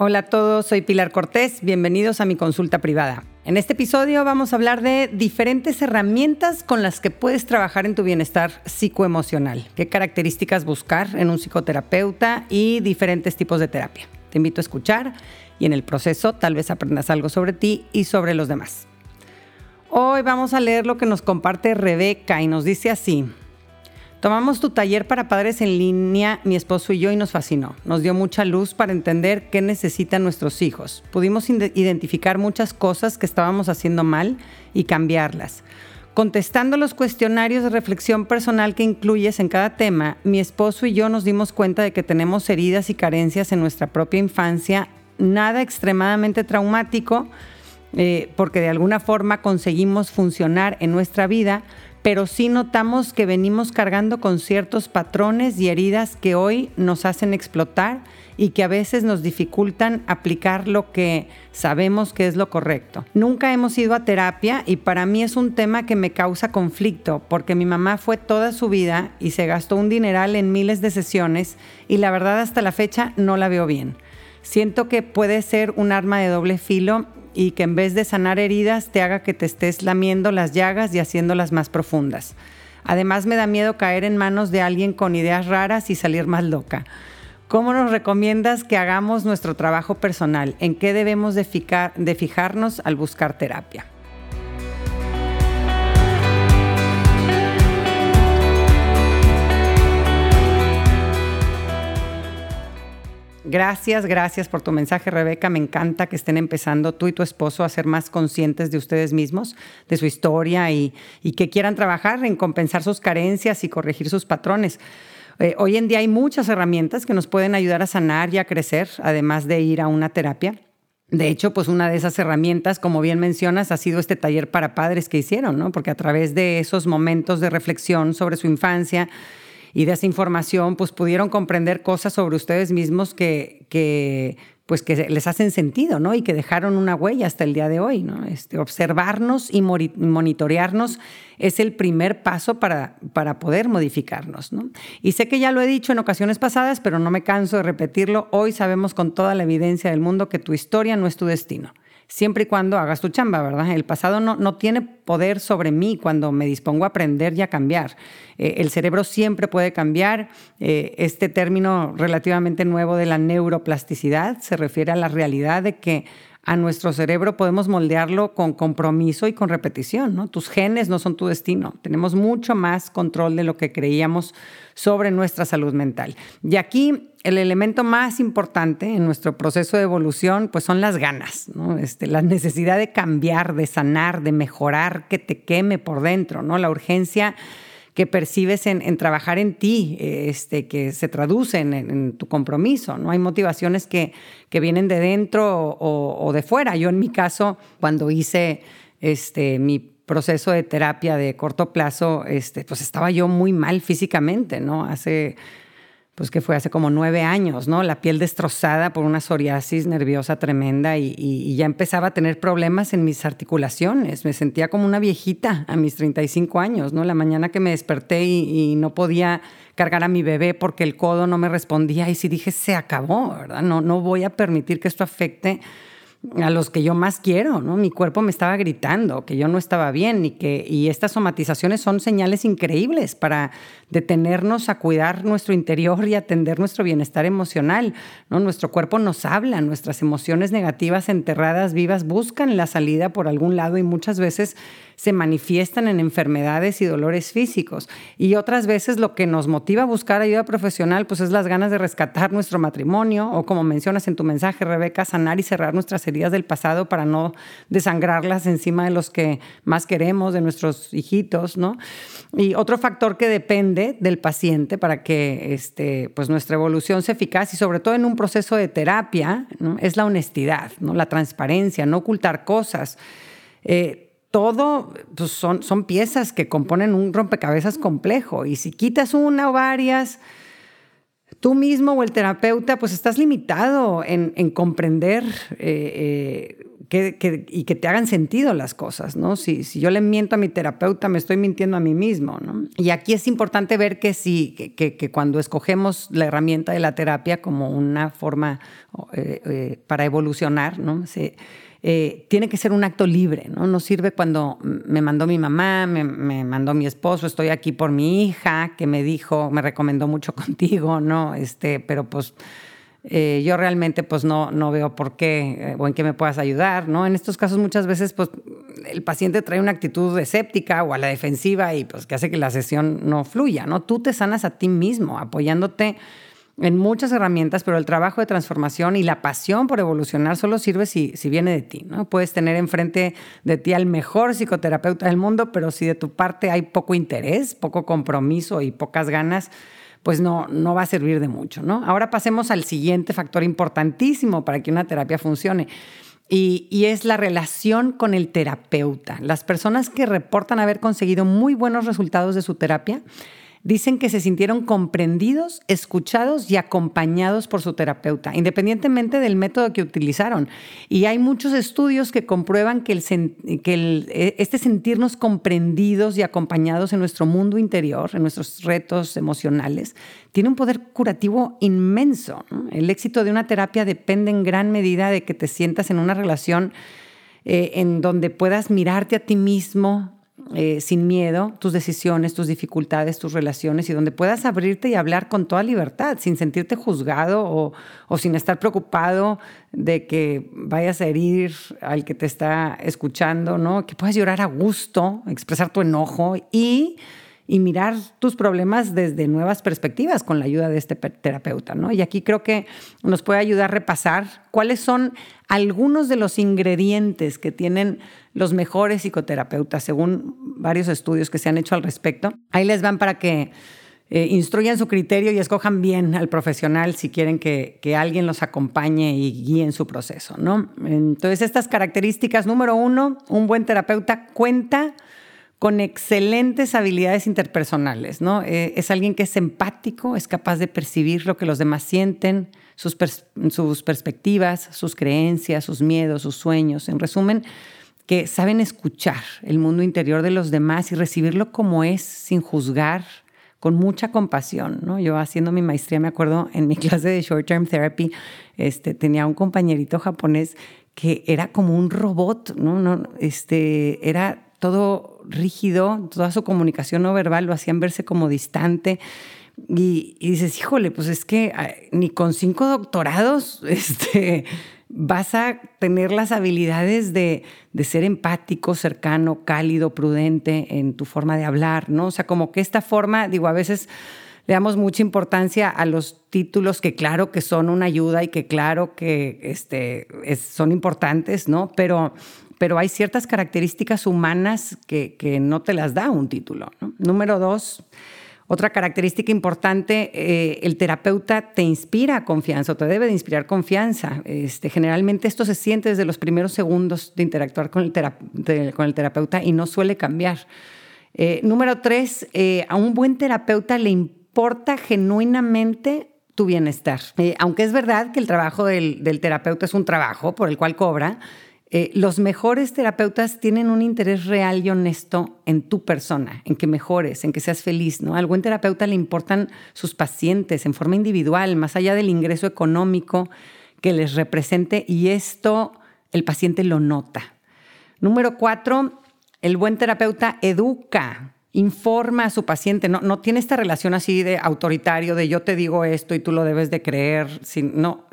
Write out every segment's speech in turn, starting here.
Hola a todos, soy Pilar Cortés, bienvenidos a mi consulta privada. En este episodio vamos a hablar de diferentes herramientas con las que puedes trabajar en tu bienestar psicoemocional, qué características buscar en un psicoterapeuta y diferentes tipos de terapia. Te invito a escuchar y en el proceso tal vez aprendas algo sobre ti y sobre los demás. Hoy vamos a leer lo que nos comparte Rebeca y nos dice así. Tomamos tu taller para padres en línea, mi esposo y yo, y nos fascinó. Nos dio mucha luz para entender qué necesitan nuestros hijos. Pudimos identificar muchas cosas que estábamos haciendo mal y cambiarlas. Contestando los cuestionarios de reflexión personal que incluyes en cada tema, mi esposo y yo nos dimos cuenta de que tenemos heridas y carencias en nuestra propia infancia, nada extremadamente traumático, eh, porque de alguna forma conseguimos funcionar en nuestra vida, pero sí notamos que venimos cargando con ciertos patrones y heridas que hoy nos hacen explotar y que a veces nos dificultan aplicar lo que sabemos que es lo correcto. Nunca hemos ido a terapia y para mí es un tema que me causa conflicto porque mi mamá fue toda su vida y se gastó un dineral en miles de sesiones y la verdad hasta la fecha no la veo bien. Siento que puede ser un arma de doble filo y que en vez de sanar heridas te haga que te estés lamiendo las llagas y haciéndolas más profundas. Además me da miedo caer en manos de alguien con ideas raras y salir más loca. ¿Cómo nos recomiendas que hagamos nuestro trabajo personal? ¿En qué debemos de, de fijarnos al buscar terapia? Gracias, gracias por tu mensaje, Rebeca. Me encanta que estén empezando tú y tu esposo a ser más conscientes de ustedes mismos, de su historia y, que quieran trabajar en compensar sus carencias y corregir sus patrones. Eh, hoy en día hay muchas herramientas que nos pueden ayudar a sanar y a crecer, además de ir a una terapia. De hecho, pues una de esas herramientas, como bien mencionas, ha sido este taller para padres que hicieron, ¿no? Porque a través de esos momentos de reflexión sobre su infancia, y de esa información, pues pudieron comprender cosas sobre ustedes mismos que, pues que les hacen sentido, ¿no? Y que dejaron una huella hasta el día de hoy, ¿no? Este, observarnos y monitorearnos es el primer paso para, para poder modificarnos, ¿no? Y sé que ya lo he dicho en ocasiones pasadas, pero no me canso de repetirlo. Hoy sabemos con toda la evidencia del mundo que tu historia no es tu destino siempre y cuando hagas tu chamba, ¿verdad? El pasado no, no tiene poder sobre mí cuando me dispongo a aprender y a cambiar. Eh, el cerebro siempre puede cambiar. Eh, este término relativamente nuevo de la neuroplasticidad se refiere a la realidad de que a nuestro cerebro podemos moldearlo con compromiso y con repetición. ¿no? Tus genes no son tu destino. Tenemos mucho más control de lo que creíamos sobre nuestra salud mental. Y aquí el elemento más importante en nuestro proceso de evolución pues son las ganas, ¿no? este, la necesidad de cambiar, de sanar, de mejorar, que te queme por dentro, ¿no? la urgencia que percibes en, trabajar en ti, este, que se traducen en, tu compromiso. ¿no? Hay motivaciones que, que vienen de dentro o, de fuera. Yo en mi caso, cuando hice este, mi proceso de terapia de corto plazo, este, pues estaba yo muy mal físicamente, ¿no? Hace pues que fue hace como nueve años, ¿no? La piel destrozada por una psoriasis nerviosa tremenda y, ya empezaba a tener problemas en mis articulaciones. Me sentía como una viejita a mis 35 años, ¿no? La mañana que me desperté y, no podía cargar a mi bebé porque el codo no me respondía y sí dije, se acabó, ¿verdad? No, no voy a permitir que esto afecte a los que yo más quiero, ¿no? Mi cuerpo me estaba gritando que yo no estaba bien y que y estas somatizaciones son señales increíbles para detenernos a cuidar nuestro interior y atender nuestro bienestar emocional, ¿no? Nuestro cuerpo nos habla, nuestras emociones negativas enterradas vivas buscan la salida por algún lado y muchas veces se manifiestan en enfermedades y dolores físicos. Y otras veces lo que nos motiva a buscar ayuda profesional pues es las ganas de rescatar nuestro matrimonio o como mencionas en tu mensaje, Rebeca, sanar y cerrar nuestras del pasado para no desangrarlas encima de los que más queremos, de nuestros hijitos, ¿no? Y otro factor que depende del paciente para que este, pues nuestra evolución sea eficaz y sobre todo en un proceso de terapia es la honestidad, ¿no? la transparencia, no ocultar cosas. Eh, todo pues son, son piezas que componen un rompecabezas complejo y si quitas una o varias, tú mismo o el terapeuta pues estás limitado en, comprender eh, eh, y que te hagan sentido las cosas, ¿no? Si, yo le miento a mi terapeuta, me estoy mintiendo a mí mismo, ¿no? Y aquí es importante ver que, si, que, cuando escogemos la herramienta de la terapia como una forma eh, para evolucionar, ¿no? Se, eh, tiene que ser un acto libre, ¿no? No sirve cuando me mandó mi mamá, me, mandó mi esposo, estoy aquí por mi hija, que me dijo, me recomendó mucho contigo, ¿no? Este, pero pues eh, yo realmente pues no, no veo por qué eh, o en qué me puedas ayudar, ¿no? En estos casos muchas veces pues el paciente trae una actitud escéptica o a la defensiva y pues que hace que la sesión no fluya, ¿no? Tú te sanas a ti mismo apoyándote en muchas herramientas, pero el trabajo de transformación y la pasión por evolucionar solo sirve si, si viene de ti, ¿no? Puedes tener enfrente de ti al mejor psicoterapeuta del mundo, pero si de tu parte hay poco interés, poco compromiso y pocas ganas, pues no, no va a servir de mucho, ¿no? Ahora pasemos al siguiente factor importantísimo para que una terapia funcione. Y, y, es la relación con el terapeuta. Las personas que reportan haber conseguido muy buenos resultados de su terapia dicen que se sintieron comprendidos, escuchados y acompañados por su terapeuta, independientemente del método que utilizaron. Y hay muchos estudios que comprueban que, e, este sentirnos comprendidos y acompañados en nuestro mundo interior, en nuestros retos emocionales, tiene un poder curativo inmenso. El éxito de una terapia depende en gran medida de que te sientas en una relación eh, en donde puedas mirarte a ti mismo, eh, sin miedo tus decisiones, tus dificultades, tus relaciones y donde puedas abrirte y hablar con toda libertad, sin sentirte juzgado o, o sin estar preocupado de que vayas a herir al que te está escuchando, ¿no? Que puedas llorar a gusto, expresar tu enojo y y mirar tus problemas desde nuevas perspectivas con la ayuda de este terapeuta, ¿no? Y aquí creo que nos puede ayudar a repasar cuáles son algunos de los ingredientes que tienen los mejores psicoterapeutas, según varios estudios que se han hecho al respecto. Ahí les van para que eh, instruyan su criterio y escojan bien al profesional si quieren que, que, alguien los acompañe y guíe en su proceso, ¿no? Entonces, estas características, número uno, un buen terapeuta cuenta con excelentes habilidades interpersonales, ¿no? Eh, es alguien que es empático, es capaz de percibir lo que los demás sienten, sus, perspectivas, sus creencias, sus miedos, sus sueños. En resumen, que saben escuchar el mundo interior de los demás y recibirlo como es, sin juzgar, con mucha compasión, ¿no? Yo haciendo mi maestría, me acuerdo, en mi clase de Short Term Therapy, este, tenía un compañerito japonés que era como un robot, ¿no? no este, era todo rígido, toda su comunicación no verbal lo hacían verse como distante. Y, dices, híjole, pues es que ni con cinco doctorados este, vas a tener las habilidades de, de, ser empático, cercano, cálido, prudente en tu forma de hablar, ¿no? O sea, como que esta forma, digo, a veces le damos mucha importancia a los títulos que claro que son una ayuda y que claro que este, son importantes, ¿no? Pero pero hay ciertas características humanas que, que no te las da un título. Número dos, otra característica importante, eh, el terapeuta te inspira confianza o te debe de inspirar confianza. Este, generalmente esto se siente desde los primeros segundos de interactuar con el, terapeuta y no suele cambiar. Eh, número tres, eh, a un buen terapeuta le importa genuinamente tu bienestar. aunque es verdad que el trabajo del, del terapeuta es un trabajo por el cual cobra, eh, los mejores terapeutas tienen un interés real y honesto en tu persona, en que mejores, en que seas feliz. ¿no? Al buen terapeuta le importan sus pacientes en forma individual, más allá del ingreso económico que les represente, y esto el paciente lo nota. Número cuatro, el buen terapeuta educa informa a su paciente, no, no tiene esta relación así de autoritario, de yo te digo esto y tú lo debes de creer. no,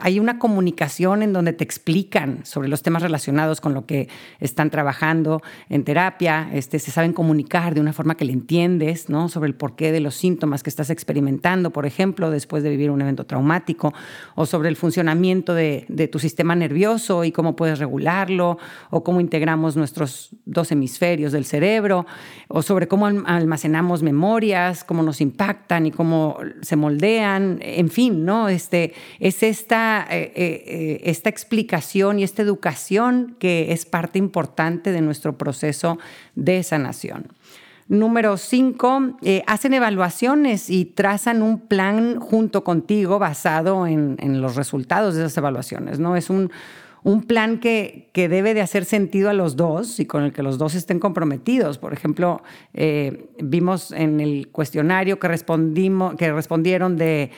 hay una comunicación en donde te explican sobre los temas relacionados con lo que están trabajando en terapia, este, se saben comunicar de una forma que le entiendes, ¿no? sobre el porqué de los síntomas que estás experimentando, por ejemplo, después de vivir un evento traumático, o sobre el funcionamiento de, de tu sistema nervioso y cómo puedes regularlo, o cómo integramos nuestros dos hemisferios del cerebro, o sobre cómo almacenamos memorias, cómo nos impactan y cómo se moldean, en fin, ¿no? Este, es esta, eh, eh, esta explicación y esta educación que es parte importante de nuestro proceso de sanación. Número cinco, eh, hacen evaluaciones y trazan un plan junto contigo basado en, en, los resultados de esas evaluaciones. ¿no? Es un, un plan que, que, debe de hacer sentido a los dos y con el que los dos estén comprometidos. Por ejemplo, eh, vimos en el cuestionario que, respondimos, que respondieron de,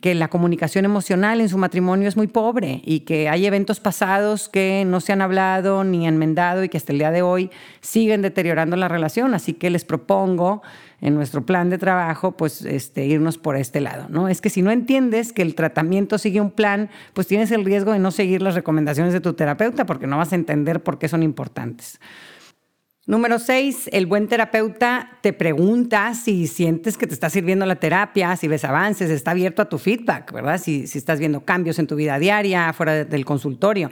que la comunicación emocional en su matrimonio es muy pobre y que hay eventos pasados que no se han hablado ni enmendado y que hasta el día de hoy siguen deteriorando la relación. Así que les propongo en nuestro plan de trabajo, pues este, irnos por este lado, ¿no? Es que si no entiendes que el tratamiento sigue un plan, pues tienes el riesgo de no seguir las recomendaciones de tu terapeuta porque no vas a entender por qué son importantes. Número seis, el buen terapeuta te pregunta si sientes que te está sirviendo la terapia, si ves avances, está abierto a tu feedback, ¿verdad? Si, si estás viendo cambios en tu vida diaria, fuera del consultorio.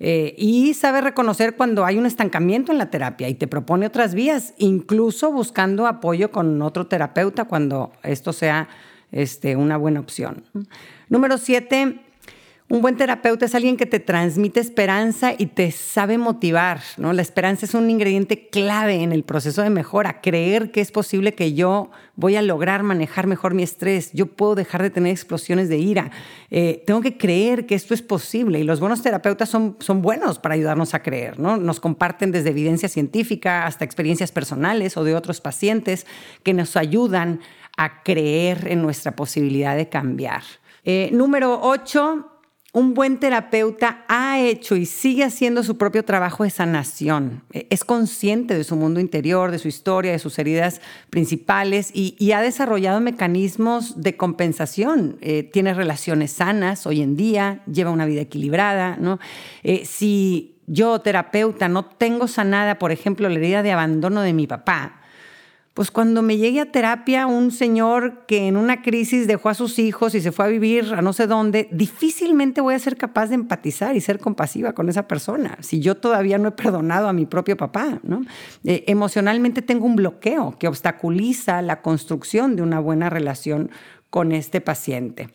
Eh, y sabe reconocer cuando hay un estancamiento en la terapia y te propone otras vías, incluso buscando apoyo con otro terapeuta cuando esto sea este, una buena opción. Número siete, un buen terapeuta es alguien que te transmite esperanza y te sabe motivar, ¿no? La esperanza es un ingrediente clave en el proceso de mejora, creer que es posible que yo voy a lograr manejar mejor mi estrés, yo puedo dejar de tener explosiones de ira, eh, tengo que creer que esto es posible y los buenos terapeutas son, son buenos para ayudarnos a creer, ¿no? Nos comparten desde evidencia científica hasta experiencias personales o de otros pacientes que nos ayudan a creer en nuestra posibilidad de cambiar. Eh, número 8 un buen terapeuta ha hecho y sigue haciendo su propio trabajo de sanación. E, es consciente de su mundo interior, de su historia, de sus heridas principales y, ha desarrollado mecanismos de compensación. Eh, tiene relaciones sanas hoy en día, lleva una vida equilibrada. Eh, si yo, terapeuta, no tengo sanada, por ejemplo, la herida de abandono de mi papá, pues cuando me llegue a terapia un señor que en una crisis dejó a sus hijos y se fue a vivir a no sé dónde, difícilmente voy a ser capaz de empatizar y ser compasiva con esa persona, si yo todavía no he perdonado a mi propio papá. ¿no? Eh, emocionalmente tengo un bloqueo que obstaculiza la construcción de una buena relación con este paciente.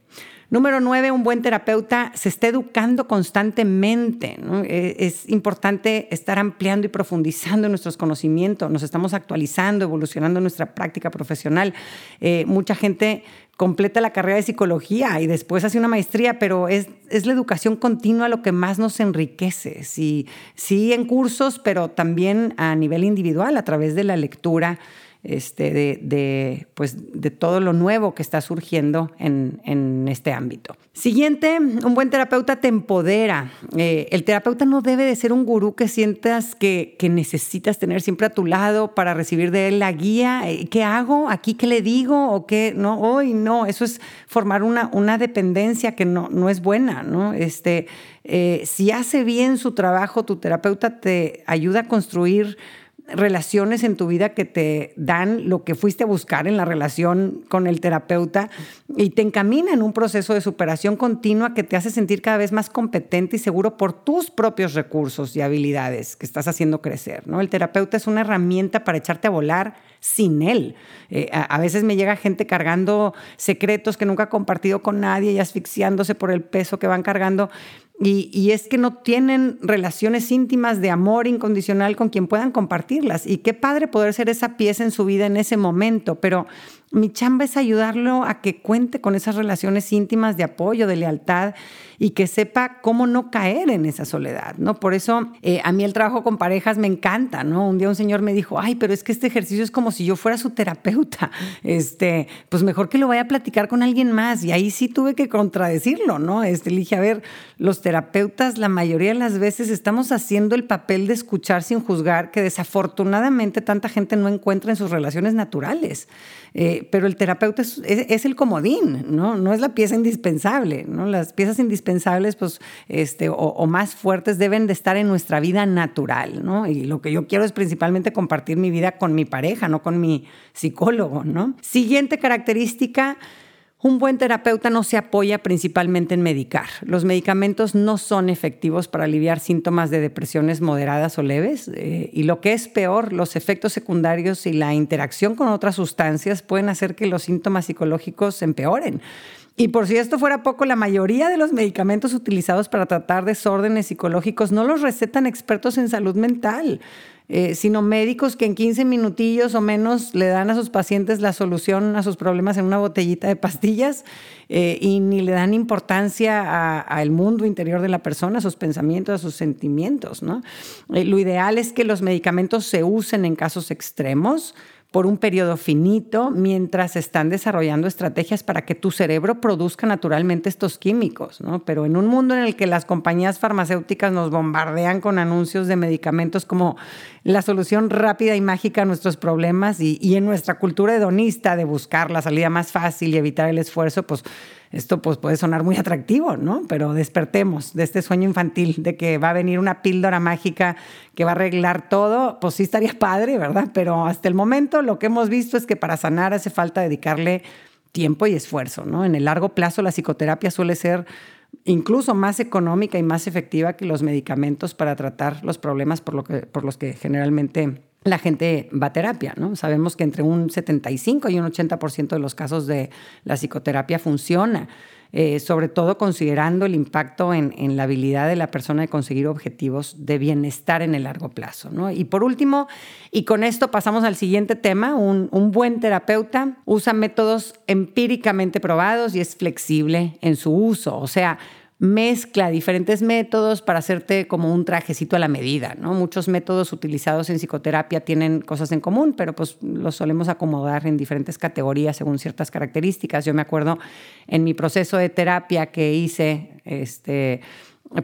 Número nueve, un buen terapeuta se está educando constantemente. E, es importante estar ampliando y profundizando nuestros conocimientos. Nos estamos actualizando, evolucionando nuestra práctica profesional. Eh, mucha gente completa la carrera de psicología y después hace una maestría, pero es, es la educación continua lo que más nos enriquece. Sí, sí en cursos, pero también a nivel individual, a través de la lectura este, de, pues, de todo lo nuevo que está surgiendo en, este ámbito. Siguiente, un buen terapeuta te empodera. Eh, el terapeuta no debe de ser un gurú que sientas que, necesitas tener siempre a tu lado para recibir de él la guía. Eh, ¿Qué hago? ¿Aquí qué le digo? ¿O qué? No, hoy no. Eso es formar una, una dependencia que no, no es buena. ¿no? Este, eh, si hace bien su trabajo, tu terapeuta te ayuda a construir relaciones en tu vida que te dan lo que fuiste a buscar en la relación con el terapeuta y te encamina en un proceso de superación continua que te hace sentir cada vez más competente y seguro por tus propios recursos y habilidades que estás haciendo crecer. ¿no? El terapeuta es una herramienta para echarte a volar sin él. Eh, a, veces me llega gente cargando secretos que nunca ha compartido con nadie y asfixiándose por el peso que van cargando y, es que no tienen relaciones íntimas de amor incondicional con quien puedan compartirlas. Y qué padre poder ser esa pieza en su vida en ese momento, pero mi chamba es ayudarlo a que cuente con esas relaciones íntimas de apoyo, de lealtad y que sepa cómo no caer en esa soledad, ¿no? Por eso eh, a mí el trabajo con parejas me encanta, ¿no? Un día un señor me dijo, ay, pero es que este ejercicio es como si yo fuera su terapeuta, este, pues mejor que lo vaya a platicar con alguien más y ahí sí tuve que contradecirlo, ¿no? Este, le dije, a ver, los terapeutas la mayoría de las veces estamos haciendo el papel de escuchar sin juzgar que desafortunadamente tanta gente no encuentra en sus relaciones naturales. Eh, pero el terapeuta es, el comodín, ¿no? No es la pieza indispensable, ¿no? Las piezas indispensables, pues, este, o, más fuertes deben de estar en nuestra vida natural, ¿no? Y lo que yo quiero es principalmente compartir mi vida con mi pareja, no con mi psicólogo, ¿no? Siguiente característica, un buen terapeuta no se apoya principalmente en medicar. Los medicamentos no son efectivos para aliviar síntomas de depresiones moderadas o leves eh, y lo que es peor, los efectos secundarios y la interacción con otras sustancias pueden hacer que los síntomas psicológicos empeoren. Y por si esto fuera poco, la mayoría de los medicamentos utilizados para tratar desórdenes psicológicos no los recetan expertos en salud mental, eh, sino médicos que en 15 minutillos o menos le dan a sus pacientes la solución a sus problemas en una botellita de pastillas eh, y ni le dan importancia al mundo interior de la persona, a sus pensamientos, a sus sentimientos. ¿no? Eh, lo ideal es que los medicamentos se usen en casos extremos por un periodo finito mientras están desarrollando estrategias para que tu cerebro produzca naturalmente estos químicos, ¿no? Pero en un mundo en el que las compañías farmacéuticas nos bombardean con anuncios de medicamentos como la solución rápida y mágica a nuestros problemas y, en nuestra cultura hedonista de buscar la salida más fácil y evitar el esfuerzo, pues esto pues, puede sonar muy atractivo, ¿no? Pero despertemos de este sueño infantil de que va a venir una píldora mágica que va a arreglar todo, pues sí estaría padre, ¿verdad? Pero hasta el momento lo que hemos visto es que para sanar hace falta dedicarle tiempo y esfuerzo, ¿no? En el largo plazo la psicoterapia suele ser incluso más económica y más efectiva que los medicamentos para tratar los problemas por, lo que, por los que generalmente la gente va a terapia, ¿no? Sabemos que entre un 75 y un 80% de los casos de la psicoterapia funciona, eh, sobre todo considerando el impacto en, la habilidad de la persona de conseguir objetivos de bienestar en el largo plazo, ¿no? Y por último, y con esto pasamos al siguiente tema, un, un buen terapeuta usa métodos empíricamente probados y es flexible en su uso, o sea, mezcla diferentes métodos para hacerte como un trajecito a la medida, ¿no? Muchos métodos utilizados en psicoterapia tienen cosas en común, pero pues los solemos acomodar en diferentes categorías según ciertas características. Yo me acuerdo en mi proceso de terapia que hice, este,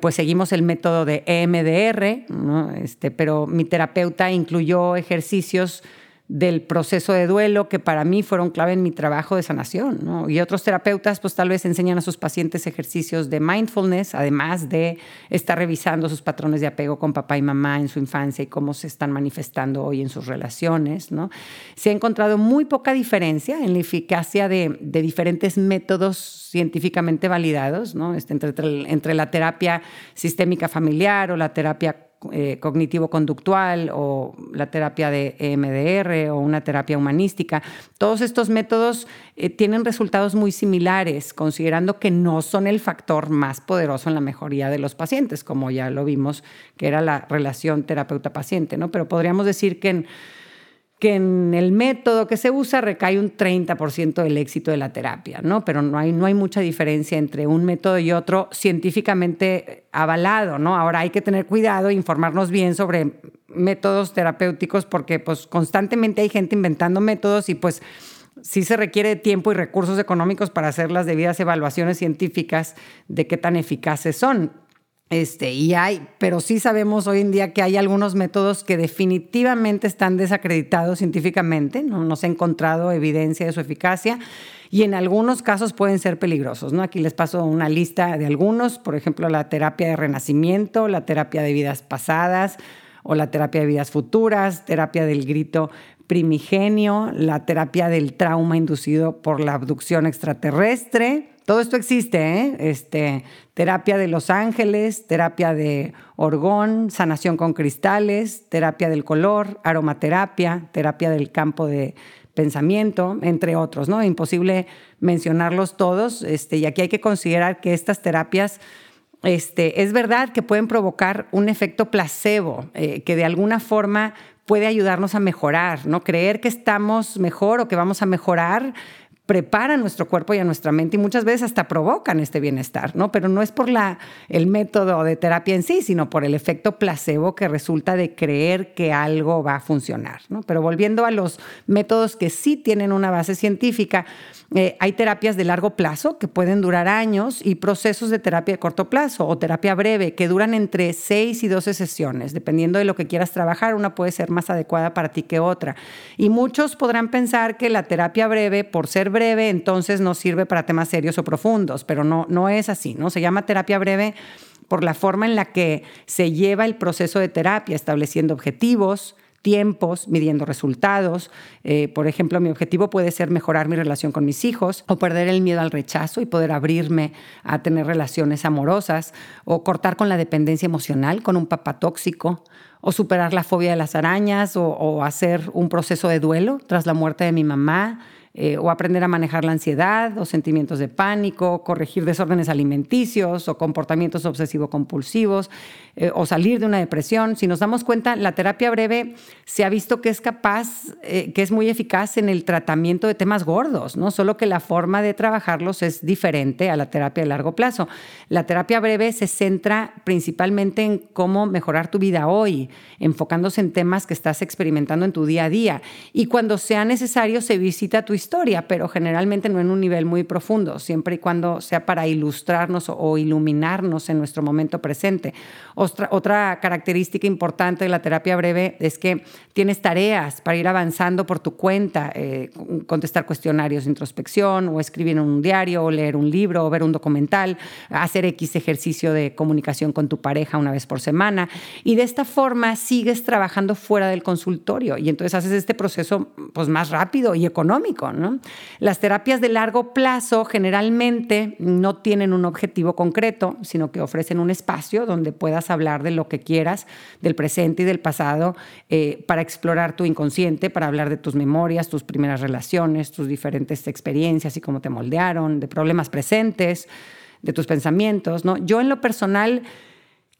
pues seguimos el método de EMDR, ¿no? este, pero mi terapeuta incluyó ejercicios del proceso de duelo que para mí fueron clave en mi trabajo de sanación. Y otros terapeutas pues tal vez enseñan a sus pacientes ejercicios de mindfulness, además de estar revisando sus patrones de apego con papá y mamá en su infancia y cómo se están manifestando hoy en sus relaciones. ¿no? Se ha encontrado muy poca diferencia en la eficacia de, diferentes métodos científicamente validados, ¿no? Este, entre, entre la terapia sistémica familiar o la terapia eh, cognitivo-conductual o la terapia de EMDR o una terapia humanística. Todos estos métodos eh, tienen resultados muy similares, considerando que no son el factor más poderoso en la mejoría de los pacientes, como ya lo vimos, que era la relación terapeuta-paciente, ¿no? Pero podríamos decir que en que en el método que se usa recae un 30% del éxito de la terapia, ¿no? Pero no hay, no hay mucha diferencia entre un método y otro científicamente avalado, ¿no? Ahora hay que tener cuidado e informarnos bien sobre métodos terapéuticos porque pues constantemente hay gente inventando métodos y pues sí se requiere tiempo y recursos económicos para hacer las debidas evaluaciones científicas de qué tan eficaces son. Este, y hay, pero sí sabemos hoy en día que hay algunos métodos que definitivamente están desacreditados científicamente, no, se ha encontrado evidencia de su eficacia y en algunos casos pueden ser peligrosos. ¿no? Aquí les paso una lista de algunos, por ejemplo, la terapia de renacimiento, la terapia de vidas pasadas o la terapia de vidas futuras, terapia del grito primigenio, la terapia del trauma inducido por la abducción extraterrestre, todo esto existe, ¿eh? Este, terapia de los ángeles, terapia de orgón, sanación con cristales, terapia del color, aromaterapia, terapia del campo de pensamiento, entre otros, ¿no? Imposible mencionarlos todos, este, y aquí hay que considerar que estas terapias, este, es verdad que pueden provocar un efecto placebo, eh, que de alguna forma puede ayudarnos a mejorar, ¿no? Creer que estamos mejor o que vamos a mejorar prepara nuestro cuerpo y a nuestra mente y muchas veces hasta provocan este bienestar, ¿no? Pero no es por la, el método de terapia en sí, sino por el efecto placebo que resulta de creer que algo va a funcionar, ¿no? Pero volviendo a los métodos que sí tienen una base científica, eh, hay terapias de largo plazo que pueden durar años y procesos de terapia de corto plazo o terapia breve que duran entre 6 y 12 sesiones. Dependiendo de lo que quieras trabajar, una puede ser más adecuada para ti que otra. Y muchos podrán pensar que la terapia breve, por ser breve, entonces no sirve para temas serios o profundos, pero no, no es así, ¿no? Se llama terapia breve por la forma en la que se lleva el proceso de terapia, estableciendo objetivos, tiempos, midiendo resultados. Eh, por ejemplo, mi objetivo puede ser mejorar mi relación con mis hijos o perder el miedo al rechazo y poder abrirme a tener relaciones amorosas o cortar con la dependencia emocional con un papá tóxico o superar la fobia de las arañas o, hacer un proceso de duelo tras la muerte de mi mamá. Eh, o aprender a manejar la ansiedad o sentimientos de pánico, corregir desórdenes alimenticios o comportamientos obsesivo-compulsivos eh, o salir de una depresión. Si nos damos cuenta, la terapia breve se ha visto que es capaz, eh, que es muy eficaz en el tratamiento de temas gordos, ¿no? Solo que la forma de trabajarlos es diferente a la terapia de largo plazo. La terapia breve se centra principalmente en cómo mejorar tu vida hoy, enfocándose en temas que estás experimentando en tu día a día. Y cuando sea necesario, se visita tu historia, pero generalmente no en un nivel muy profundo, siempre y cuando sea para ilustrarnos o iluminarnos en nuestro momento presente. Otra, otra característica importante de la terapia breve es que tienes tareas para ir avanzando por tu cuenta, eh, contestar cuestionarios de introspección o escribir en un diario o leer un libro o ver un documental, hacer X ejercicio de comunicación con tu pareja una vez por semana. Y de esta forma sigues trabajando fuera del consultorio y entonces haces este proceso pues, más rápido y económico. Las terapias de largo plazo generalmente no tienen un objetivo concreto, sino que ofrecen un espacio donde puedas hablar de lo que quieras, del presente y del pasado, eh, para explorar tu inconsciente, para hablar de tus memorias, tus primeras relaciones, tus diferentes experiencias y cómo te moldearon, de problemas presentes, de tus pensamientos. ¿no? Yo en lo personal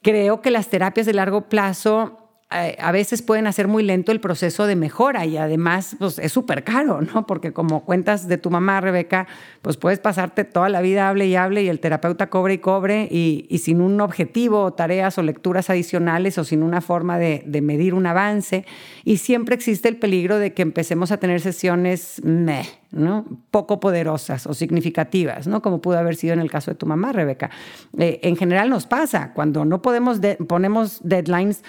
creo que las terapias de largo plazo a veces pueden hacer muy lento el proceso de mejora y además pues, es súper caro, ¿no? Porque como cuentas de tu mamá, Rebeca, pues puedes pasarte toda la vida hable y hable y el terapeuta cobre y cobre y, sin un objetivo tareas o lecturas adicionales o sin una forma de, medir un avance. Y siempre existe el peligro de que empecemos a tener sesiones meh, ¿no? poco poderosas o significativas, ¿no? como pudo haber sido en el caso de tu mamá, Rebeca. Eh, en general nos pasa, cuando no podemos, ponemos deadlines,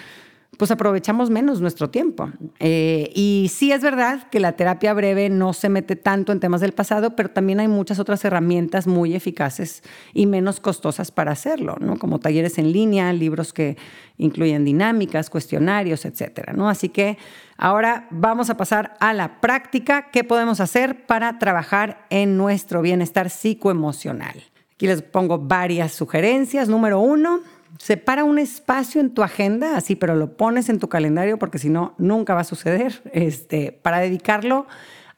pues aprovechamos menos nuestro tiempo. Eh, y sí es verdad que la terapia breve no se mete tanto en temas del pasado, pero también hay muchas otras herramientas muy eficaces y menos costosas para hacerlo, ¿no? como talleres en línea, libros que incluyen dinámicas, cuestionarios, etcétera. ¿no? Así que ahora vamos a pasar a la práctica. ¿Qué podemos hacer para trabajar en nuestro bienestar psicoemocional? Aquí les pongo varias sugerencias. Número uno, separa un espacio en tu agenda, así, pero lo pones en tu calendario porque si no, nunca va a suceder, este, para dedicarlo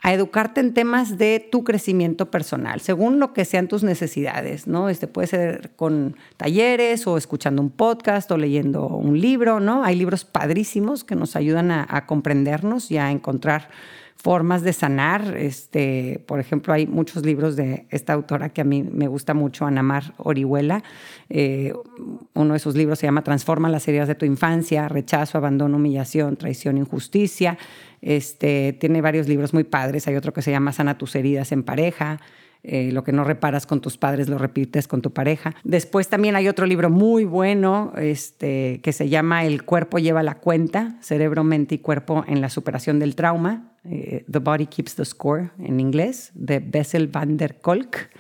a educarte en temas de tu crecimiento personal, según lo que sean tus necesidades, ¿no? Este puede ser con talleres o escuchando un podcast o leyendo un libro, ¿no? Hay libros padrísimos que nos ayudan a, a comprendernos y a encontrar formas de sanar. Este, por ejemplo, hay muchos libros de esta autora que a mí me gusta mucho, Anamar Orihuela. Eh, uno de sus libros se llama Transforma las heridas de tu infancia, rechazo, abandono, humillación, traición, injusticia. Este, tiene varios libros muy padres. Hay otro que se llama Sana tus heridas en pareja. Eh, lo que no reparas con tus padres lo repites con tu pareja. Después también hay otro libro muy bueno este, que se llama El cuerpo lleva la cuenta, cerebro, mente y cuerpo en la superación del trauma, eh, The Body Keeps the Score en inglés, de Bessel van der Kolk.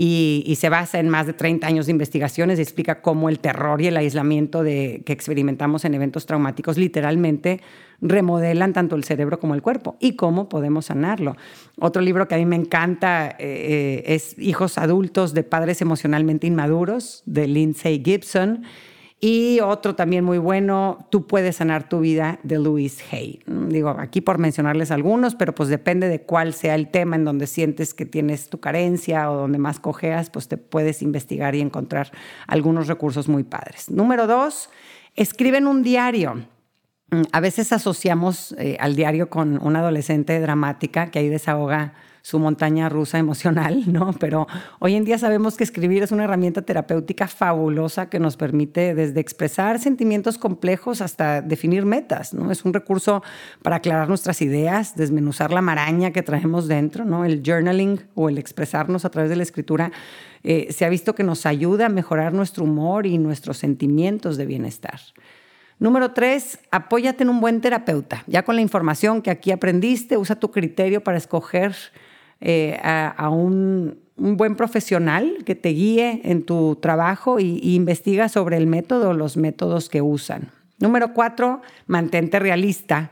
Y, se basa en más de 30 años de investigaciones y explica cómo el terror y el aislamiento de, que experimentamos en eventos traumáticos literalmente remodelan tanto el cerebro como el cuerpo y cómo podemos sanarlo. Otro libro que a mí me encanta eh, es Hijos adultos de padres emocionalmente inmaduros de Lindsay Gibson. Y otro también muy bueno, Tú puedes sanar tu vida, de Louise Hay. Digo, aquí por mencionarles algunos, pero pues depende de cuál sea el tema en donde sientes que tienes tu carencia o donde más cojeas, pues te puedes investigar y encontrar algunos recursos muy padres. Número dos, escriben un diario. Mm, a veces asociamos eh, al diario con una adolescente dramática que ahí desahoga su montaña rusa emocional, ¿no? Pero hoy en día sabemos que escribir es una herramienta terapéutica fabulosa que nos permite desde expresar sentimientos complejos hasta definir metas, ¿no? Es un recurso para aclarar nuestras ideas, desmenuzar la maraña que traemos dentro, ¿no? El journaling o el expresarnos a través de la escritura eh, se ha visto que nos ayuda a mejorar nuestro humor y nuestros sentimientos de bienestar. Número tres, apóyate en un buen terapeuta. Ya con la información que aquí aprendiste, usa tu criterio para escoger eh, a, un, buen profesional que te guíe en tu trabajo y, investiga sobre el método, los métodos que usan. Número cuatro, mantente realista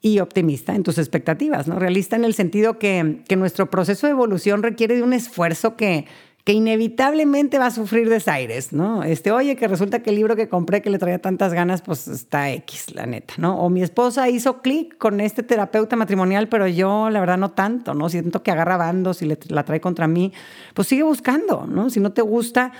y optimista en tus expectativas, ¿no? Realista en el sentido que, que nuestro proceso de evolución requiere de un esfuerzo que, que inevitablemente va a sufrir desaires, ¿no? Este, oye, que resulta que el libro que compré que le traía tantas ganas, pues está X, la neta, ¿no? O mi esposa hizo clic con este terapeuta matrimonial, pero yo, la verdad, no tanto, ¿no? Siento que agarra bandos y la trae contra mí. Pues sigue buscando, ¿no? Si no te gusta,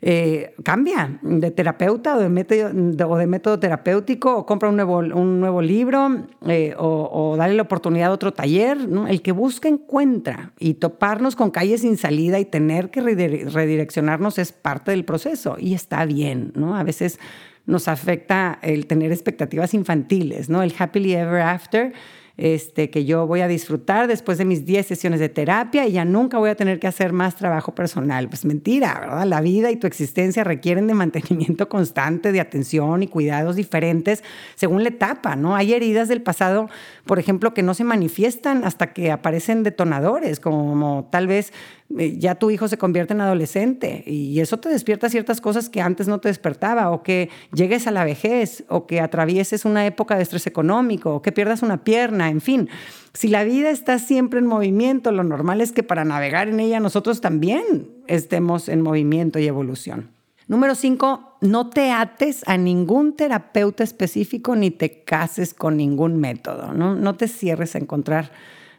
eh, cambia de terapeuta o de, método, o de método terapéutico o compra un nuevo, un nuevo libro eh, o, dale la oportunidad a otro taller. El que busca encuentra y toparnos con calles sin salida y tener que redireccionarnos es parte del proceso y está bien. ¿no? A veces nos afecta el tener expectativas infantiles, ¿no? el happily ever after este, que yo voy a disfrutar después de mis 10 sesiones de terapia y ya nunca voy a tener que hacer más trabajo personal. Pues mentira, ¿verdad? La vida y tu existencia requieren de mantenimiento constante, de atención y cuidados diferentes según la etapa, ¿no? Hay heridas del pasado, por ejemplo, que no se manifiestan hasta que aparecen detonadores, como tal vez ya tu hijo se convierte en adolescente y eso te despierta ciertas cosas que antes no te despertaba, o que llegues a la vejez, o que atravieses una época de estrés económico, o que pierdas una pierna, en fin. Si la vida está siempre en movimiento, lo normal es que para navegar en ella nosotros también estemos en movimiento y evolución. Número cinco, no te ates a ningún terapeuta específico ni te cases con ningún método. No te cierres a encontrar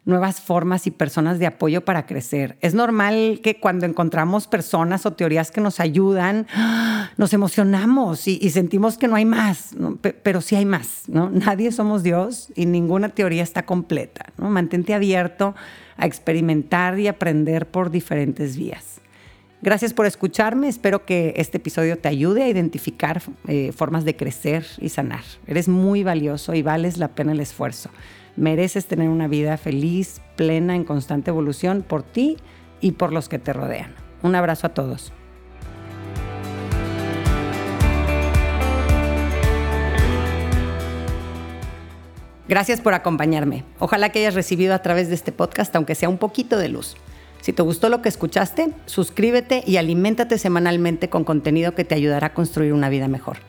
nuevas formas y personas de apoyo para crecer. Es normal que cuando encontramos personas o teorías que nos ayudan, nos emocionamos y, sentimos que no hay más, pero sí hay más. ¿no? Nadie somos Dios y ninguna teoría está completa. ¿no? Mantente abierto a experimentar y aprender por diferentes vías. Gracias por escucharme. Espero que este episodio te ayude a identificar eh, formas de crecer y sanar. Eres muy valioso y vales la pena el esfuerzo. Mereces tener una vida feliz, plena, en constante evolución por ti y por los que te rodean. Un abrazo a todos. Gracias por acompañarme. Ojalá que hayas recibido a través de este podcast, aunque sea un poquito de luz. Si te gustó lo que escuchaste, suscríbete y aliméntate semanalmente con contenido que te ayudará a construir una vida mejor.